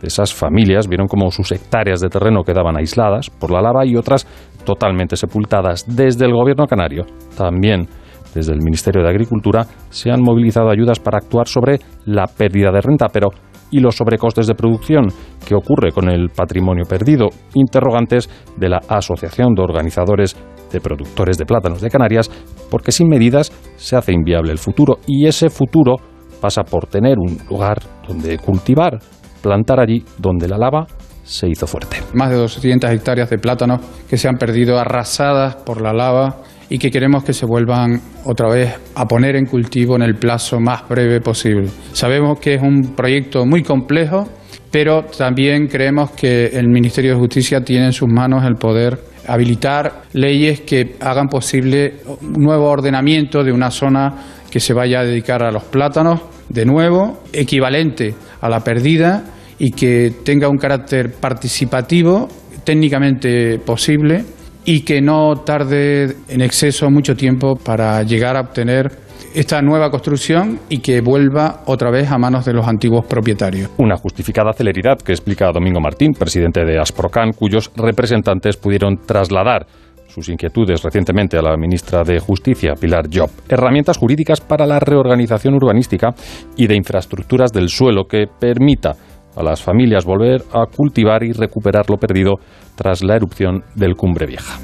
Speaker 27: de esas familias vieron como sus hectáreas de terreno quedaban aisladas por la lava y otras totalmente sepultadas. Desde el gobierno canario, también desde el Ministerio de Agricultura, se han movilizado ayudas para actuar sobre la pérdida de renta, pero ¿y los sobrecostes de producción? ¿Qué ocurre con el patrimonio perdido? Interrogantes de la Asociación de Organizadores de productores de plátanos de Canarias, porque sin medidas se hace inviable el futuro y ese futuro pasa por tener un lugar donde cultivar, plantar allí donde la lava se hizo fuerte.
Speaker 28: Más de 200 hectáreas de plátanos que se han perdido arrasadas por la lava y que queremos que se vuelvan otra vez a poner en cultivo en el plazo más breve posible. Sabemos que es un proyecto muy complejo, pero también creemos que el Ministerio de Justicia tiene en sus manos el poder habilitar leyes que hagan posible un nuevo ordenamiento de una zona que se vaya a dedicar a los plátanos, de nuevo, equivalente a la perdida y que tenga un carácter participativo, técnicamente posible y que no tarde en exceso mucho tiempo para llegar a obtener esta nueva construcción y que vuelva otra vez a manos de los antiguos propietarios.
Speaker 27: Una justificada celeridad que explica Domingo Martín, presidente de Asprocan, cuyos representantes pudieron trasladar sus inquietudes recientemente a la ministra de Justicia, Pilar Job. Herramientas jurídicas para la reorganización urbanística y de infraestructuras del suelo que permita a las familias volver a cultivar y recuperar lo perdido tras la erupción del Cumbre Vieja.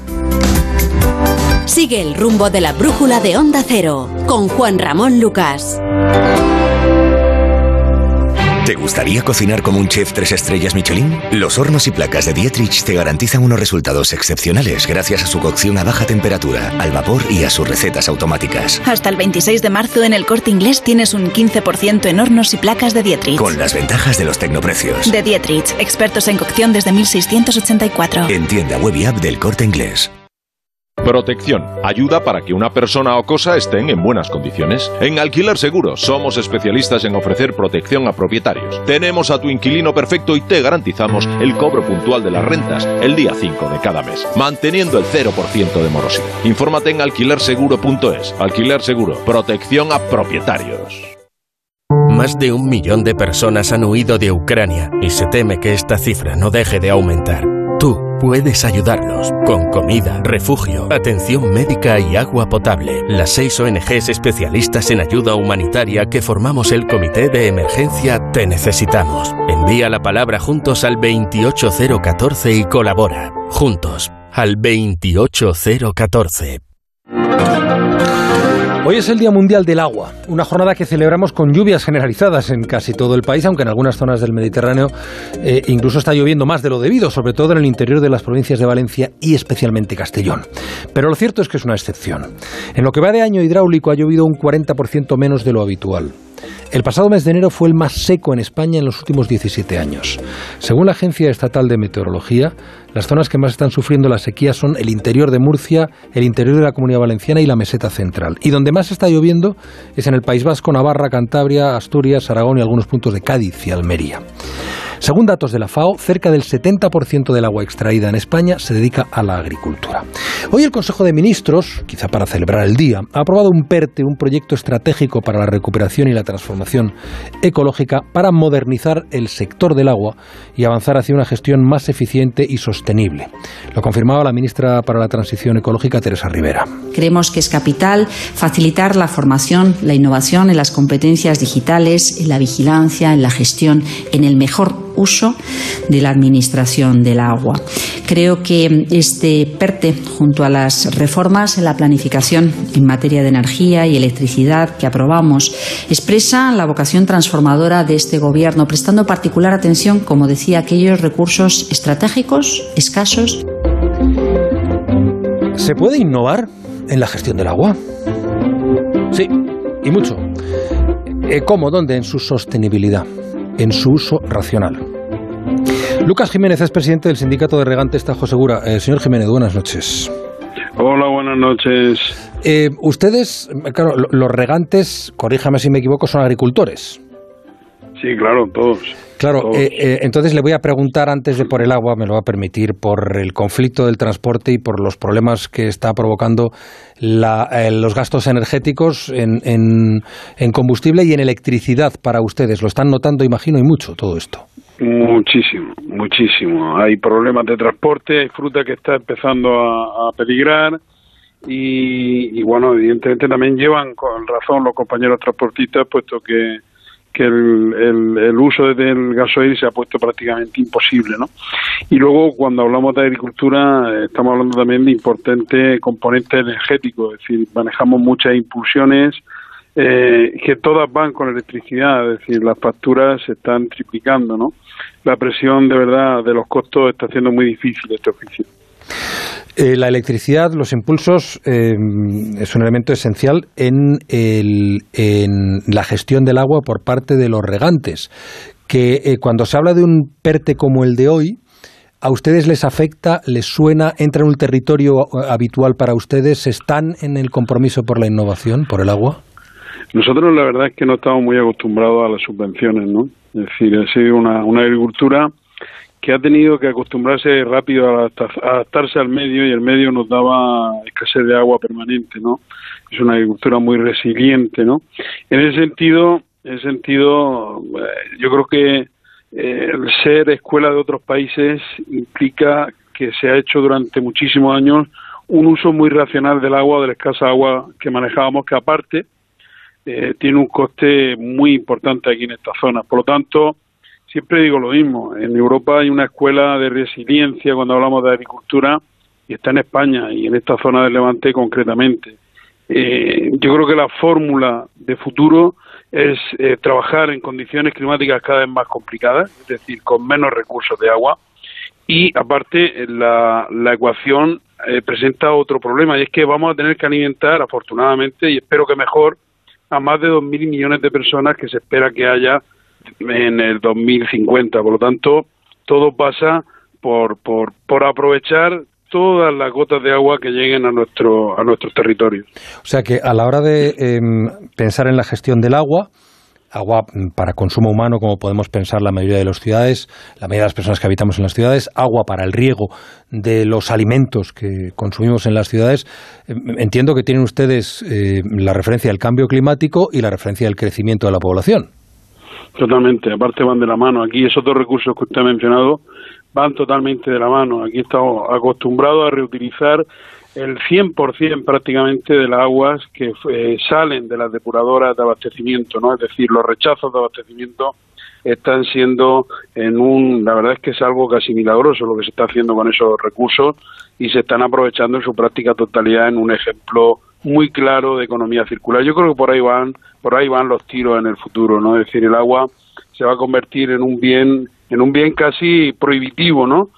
Speaker 24: Sigue el rumbo de la brújula de Onda Cero con Juan Ramón Lucas.
Speaker 29: ¿Te gustaría cocinar como un chef tres estrellas Michelin? Los hornos y placas de Dietrich te garantizan unos resultados excepcionales gracias a su cocción a baja temperatura, al vapor y a sus recetas automáticas.
Speaker 30: Hasta el 26 de marzo en el corte inglés tienes un 15% en hornos y placas de Dietrich.
Speaker 29: Con las ventajas de los tecnoprecios.
Speaker 30: De Dietrich, expertos en cocción desde 1684.
Speaker 29: En tienda web y app del corte inglés.
Speaker 31: Protección. Ayuda para que una persona o cosa estén en buenas condiciones. En Alquiler Seguro somos especialistas en ofrecer protección a propietarios. Tenemos a tu inquilino perfecto y te garantizamos el cobro puntual de las rentas el día 5 de cada mes, manteniendo el 0% de morosidad. Infórmate en alquilerseguro.es. Alquiler Seguro. Protección a propietarios.
Speaker 32: Más de un millón de personas han huido de Ucrania y se teme que esta cifra no deje de aumentar. Puedes ayudarlos con comida, refugio, atención médica y agua potable. Las seis ONGs especialistas en ayuda humanitaria que formamos el Comité de Emergencia Te Necesitamos. Envía la palabra juntos al 28014 y colabora. Juntos al 28014.
Speaker 1: Hoy es el Día Mundial del Agua, una jornada que celebramos con lluvias generalizadas en casi todo el país, aunque en algunas zonas del Mediterráneo eh, incluso está lloviendo más de lo debido, sobre todo en el interior de las provincias de Valencia y especialmente Castellón. Pero lo cierto es que es una excepción. En lo que va de año hidráulico ha llovido un 40% menos de lo habitual. El pasado mes de enero fue el más seco en España en los últimos 17 años. Según la Agencia Estatal de Meteorología, las zonas que más están sufriendo la sequía son el interior de Murcia, el interior de la Comunidad Valenciana y la meseta central. Y donde más está lloviendo es en el País Vasco, Navarra, Cantabria, Asturias, Aragón y algunos puntos de Cádiz y Almería. Según datos de la FAO, cerca del 70% del agua extraída en España se dedica a la agricultura. Hoy el Consejo de Ministros, quizá para celebrar el día, ha aprobado un PERTE, un proyecto estratégico para la recuperación y la transformación ecológica para modernizar el sector del agua y avanzar hacia una gestión más eficiente y sostenible. Lo confirmaba la ministra para la Transición Ecológica, Teresa Rivera.
Speaker 23: Creemos que es capital facilitar la formación, la innovación en las competencias digitales, en la vigilancia, en la gestión, en el mejor uso de la administración del agua. Creo que este PERTE, junto a las reformas en la planificación en materia de energía y electricidad que aprobamos, expresa la vocación transformadora de este Gobierno, prestando particular atención, como decía, a aquellos recursos estratégicos, escasos.
Speaker 1: ¿Se puede innovar en la gestión del agua? Sí, y mucho. Eh, ¿Cómo? ¿Dónde? En su sostenibilidad, en su uso racional. Lucas Jiménez es presidente del Sindicato de Regantes Tajo Segura. Eh, señor Jiménez, buenas noches.
Speaker 33: Hola, buenas noches.
Speaker 1: Eh, ustedes, claro, los regantes, corríjame si me equivoco, son agricultores.
Speaker 33: Sí, claro, todos.
Speaker 1: Claro, eh, eh, entonces le voy a preguntar antes de por el agua, me lo va a permitir, por el conflicto del transporte y por los problemas que está provocando eh, los gastos energéticos en, en, combustible y en electricidad para ustedes. Lo están notando, imagino, y mucho todo esto.
Speaker 33: Muchísimo, muchísimo. Hay problemas de transporte, hay fruta que está empezando a, peligrar. Y, y, bueno, evidentemente también llevan con razón los compañeros transportistas, puesto que que el, el, uso del gasoil se ha puesto prácticamente imposible, ¿no? Y luego, cuando hablamos de agricultura, estamos hablando también de importantes componentes energéticos, es decir, manejamos muchas impulsiones eh, que todas van con electricidad, es decir, las facturas se están triplicando, ¿no? La presión, de verdad, de los costos está haciendo muy difícil este oficio.
Speaker 1: Eh, la electricidad, los impulsos, eh, es un elemento esencial en, la gestión del agua por parte de los regantes, que eh, cuando se habla de un PERTE como el de hoy, ¿a ustedes les afecta, les suena, entra en un territorio habitual para ustedes? ¿Están en el compromiso por la innovación, por el agua?
Speaker 33: Nosotros la verdad es que no estamos muy acostumbrados a las subvenciones, ¿no? Es decir, ha sido una agricultura que ha tenido que acostumbrarse rápido a adaptarse al medio y el medio nos daba escasez de agua permanente, ¿no? Es una agricultura muy resiliente, ¿no? En ese sentido, en ese sentido, eh, yo creo que eh, el ser escuela de otros países implica que se ha hecho durante muchísimos años un uso muy racional del agua, de la escasa agua que manejábamos, que aparte eh, tiene un coste muy importante aquí en esta zona. Por lo tanto, siempre digo lo mismo. En Europa hay una escuela de resiliencia cuando hablamos de agricultura y está en España y en esta zona del Levante concretamente. Eh, yo creo que la fórmula de futuro es eh, trabajar en condiciones climáticas cada vez más complicadas, es decir, con menos recursos de agua. Y aparte, la, la ecuación eh, presenta otro problema y es que vamos a tener que alimentar, afortunadamente, y espero que mejor, a más de 2.000 millones de personas que se espera que haya en el 2050. Por lo tanto, todo pasa por, por, por aprovechar todas las gotas de agua que lleguen a nuestro a nuestros territorios.
Speaker 1: O sea que a la hora de em, pensar en la gestión del agua, agua para consumo humano, como podemos pensar la mayoría de las ciudades, la mayoría de las personas que habitamos en las ciudades, agua para el riego de los alimentos que consumimos en las ciudades. Em, entiendo que tienen ustedes eh, la referencia del cambio climático y la referencia del crecimiento de la población.
Speaker 33: Totalmente, aparte van de la mano. Aquí esos dos recursos que usted ha mencionado van totalmente de la mano. Aquí estamos acostumbrados a reutilizar el 100% prácticamente de las aguas que eh, salen de las depuradoras de abastecimiento, ¿no? Es decir, los rechazos de abastecimiento están siendo en un, la verdad es que es algo casi milagroso lo que se está haciendo con esos recursos y se están aprovechando en su práctica totalidad en un ejemplo muy claro de economía circular. Yo creo que por ahí van, por ahí van los tiros en el futuro, ¿no? Es decir, el agua se va a convertir en un bien, en un bien casi prohibitivo, ¿no?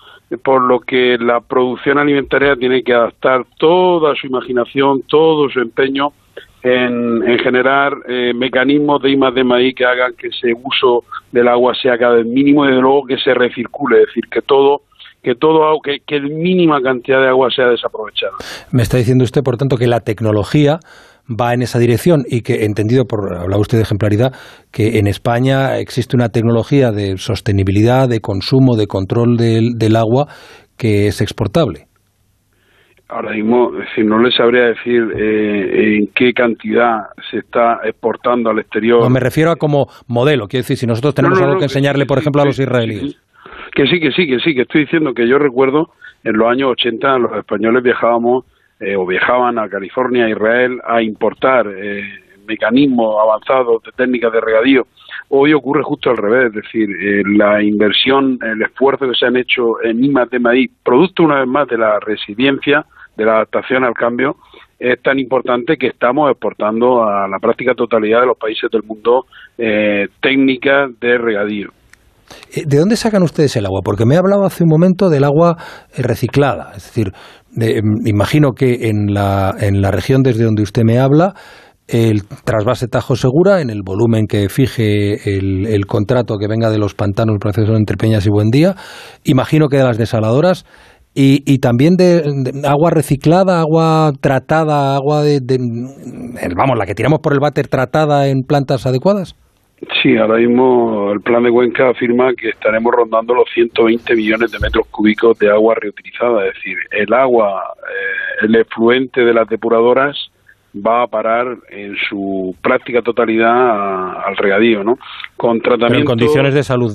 Speaker 33: Por lo que la producción alimentaria tiene que adaptar toda su imaginación, todo su empeño en, generar eh, mecanismos de I de que hagan que ese uso del agua sea cada vez mínimo y de luego que se recircule, es decir, que todo que todo que, que mínima cantidad de agua sea desaprovechada.
Speaker 1: Me está diciendo usted, por tanto, que la tecnología va en esa dirección y que, entendido por, hablaba usted de ejemplaridad, que en España existe una tecnología de sostenibilidad, de consumo, de control del, del agua que es exportable.
Speaker 33: Ahora mismo, si no le sabría decir eh, en qué cantidad se está exportando al exterior.
Speaker 1: No, me refiero a como modelo, quiero decir, si nosotros tenemos algo que enseñarle, por ejemplo, a los israelíes.
Speaker 33: Que sí, que sí, que sí, que estoy diciendo que yo recuerdo en los años 80 los españoles viajábamos eh, o viajaban a California, a Israel, a importar eh, mecanismos avanzados de técnicas de regadío Hoy ocurre justo al revés, es decir, eh, la inversión, el esfuerzo que se han hecho en IMAX de maíz, producto una vez más de la resiliencia, de la adaptación al cambio, es tan importante que estamos exportando a la práctica totalidad de los países del mundo eh, técnicas de regadío.
Speaker 1: Eh, ¿De dónde sacan ustedes el agua? Porque me ha hablado hace un momento del agua eh, reciclada. Es decir, mm, imagino que en la, en la región desde donde usted me habla, el trasvase Tajo Segura, en el volumen que fije el, contrato que venga de los pantanos, proceso entre Peñas y Buendía, imagino que de las desaladoras, y, también de, agua reciclada, agua tratada, agua de, vamos, la que tiramos por el váter tratada en plantas adecuadas.
Speaker 33: Sí, ahora mismo el plan de Cuenca afirma que estaremos rondando los 120 millones de metros cúbicos de agua reutilizada, es decir, el agua, eh, el efluente de las depuradoras va a parar en su práctica totalidad al regadío, ¿no?
Speaker 1: Con tratamiento... en condiciones de salud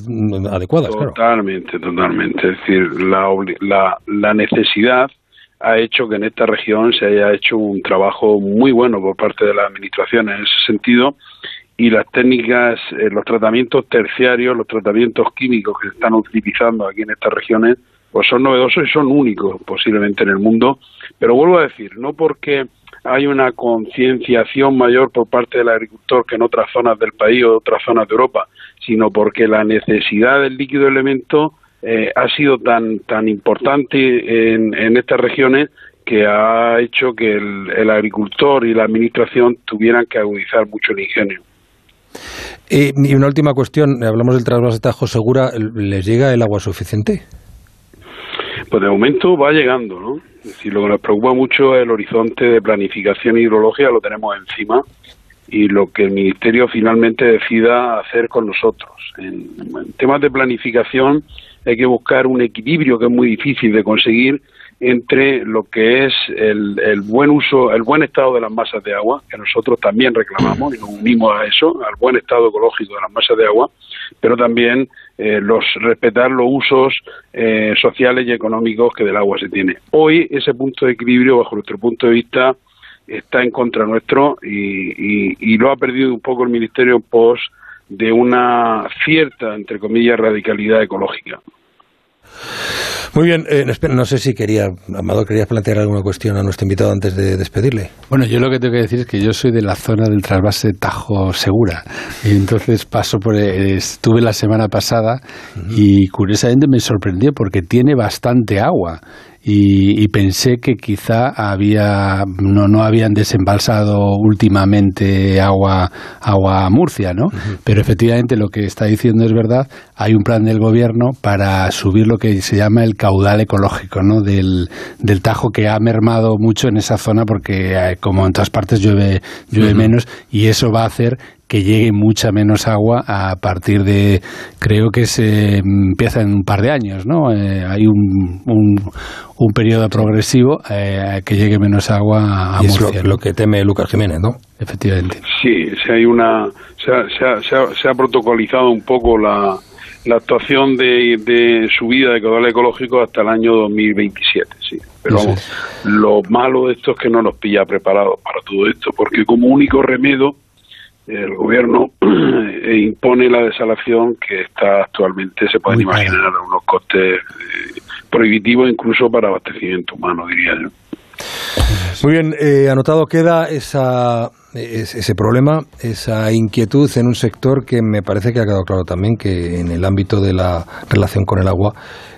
Speaker 1: adecuadas,
Speaker 33: Totalmente, totalmente. Es decir, la, la, la necesidad ha hecho que en esta región se haya hecho un trabajo muy bueno por parte de la administración en ese sentido y las técnicas, eh, los tratamientos terciarios, los tratamientos químicos que se están utilizando aquí en estas regiones, pues son novedosos y son únicos posiblemente en el mundo. Pero vuelvo a decir, no porque hay una concienciación mayor por parte del agricultor que en otras zonas del país o otras zonas de Europa, sino porque la necesidad del líquido elemento eh, ha sido tan, tan importante en, en estas regiones que ha hecho que el, el agricultor y la administración tuvieran que agudizar mucho el ingenio.
Speaker 1: Eh, y una última cuestión, hablamos del trasvase Tajo Segura, ¿les llega el agua suficiente?
Speaker 33: Pues de momento va llegando, ¿no? Es decir, lo que nos preocupa mucho es el horizonte de planificación hidrológica, lo tenemos encima, y lo que el Ministerio finalmente decida hacer con nosotros. En, en temas de planificación hay que buscar un equilibrio que es muy difícil de conseguir entre lo que es el, buen uso, el buen estado de las masas de agua, que nosotros también reclamamos y nos unimos a eso, al buen estado ecológico de las masas de agua, pero también eh, los respetar los usos eh, sociales y económicos que del agua se tiene. Hoy ese punto de equilibrio, bajo nuestro punto de vista, está en contra nuestro y, y lo ha perdido un poco el Ministerio en pos de una cierta, entre comillas, radicalidad ecológica.
Speaker 1: Muy bien, eh, no sé si quería, Amado, querías plantear alguna cuestión a nuestro invitado antes de despedirle.
Speaker 21: Bueno, yo lo que tengo que decir es que yo soy de la zona del trasvase Tajo Segura. Y entonces paso por, estuve la semana pasada y curiosamente me sorprendió porque tiene bastante agua y, pensé que quizá había no, no habían desembalsado últimamente agua agua a Murcia, ¿no? Pero efectivamente lo que está diciendo es verdad. Hay un plan del gobierno para subir lo que se llama el caudal ecológico, ¿no? Del, del Tajo que ha mermado mucho en esa zona porque eh, como en todas partes llueve llueve menos y eso va a hacer que llegue mucha menos agua a partir de, creo que se empieza en un par de años, ¿no? Eh, hay un, un, periodo progresivo eh, que llegue menos agua a
Speaker 1: y Es lo, que teme Lucas Jiménez, ¿no?
Speaker 21: Efectivamente.
Speaker 33: Sí, se hay una, se ha, se ha, protocolizado un poco la, la actuación de, de subida de caudal ecológico hasta el año 2027, sí. Pero vamos, lo malo de esto es que no nos pilla preparados para todo esto, porque como único remedio el gobierno eh, <clears throat> impone la desalación que está actualmente, se pueden imaginar unos costes eh, prohibitivos incluso para abastecimiento humano, diría yo.
Speaker 1: Muy bien, eh, anotado queda esa, ese problema, esa inquietud en un sector que me parece que ha quedado claro también que en el ámbito de la relación con el agua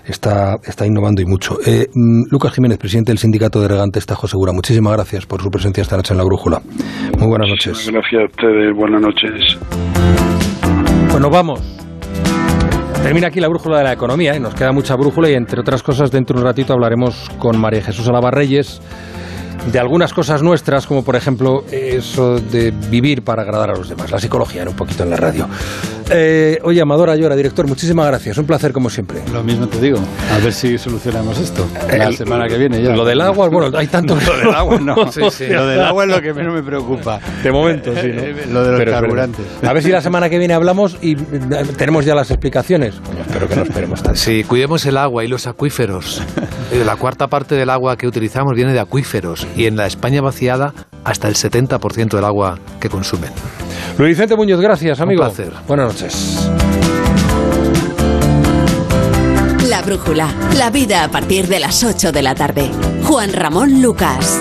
Speaker 1: está, está innovando y mucho. Eh, mm, Lucas Jiménez, presidente del Sindicato de Regantes Tajo Segura, muchísimas gracias por su presencia esta noche en La Brújula. Muy buenas noches.
Speaker 33: Gracias a ustedes, buenas noches.
Speaker 1: Bueno, vamos. Termina aquí la brújula de la economía, ¿eh? nos queda mucha brújula y entre otras cosas dentro de un ratito hablaremos con María Jesús Alabarreyes de algunas cosas nuestras, como por ejemplo eso de vivir para agradar a los demás, la psicología, era un poquito en la radio. Eh, oye, Amador Ayora, director, muchísimas gracias. Un placer como siempre.
Speaker 21: Lo mismo te digo. A ver si solucionamos esto. La semana que viene ya.
Speaker 1: Lo del agua, bueno, hay tanto. <laughs>
Speaker 21: lo del agua no. Lo del agua es lo que menos me preocupa.
Speaker 1: De momento, sí.
Speaker 21: Lo de los carburantes.
Speaker 1: A ver si la semana que viene hablamos y eh, tenemos ya las explicaciones. espero que no esperemos tanto.
Speaker 2: Sí, cuidemos el agua y los acuíferos. Eh, la cuarta parte del agua que utilizamos viene de acuíferos y en la España vaciada hasta el 70% del agua que consumen.
Speaker 1: Luis Vicente Muñoz, gracias, amigo.
Speaker 2: Un placer.
Speaker 1: Buenas noches.
Speaker 24: La brújula, la vida a partir de las 8 de la tarde. Juan Ramón Lucas.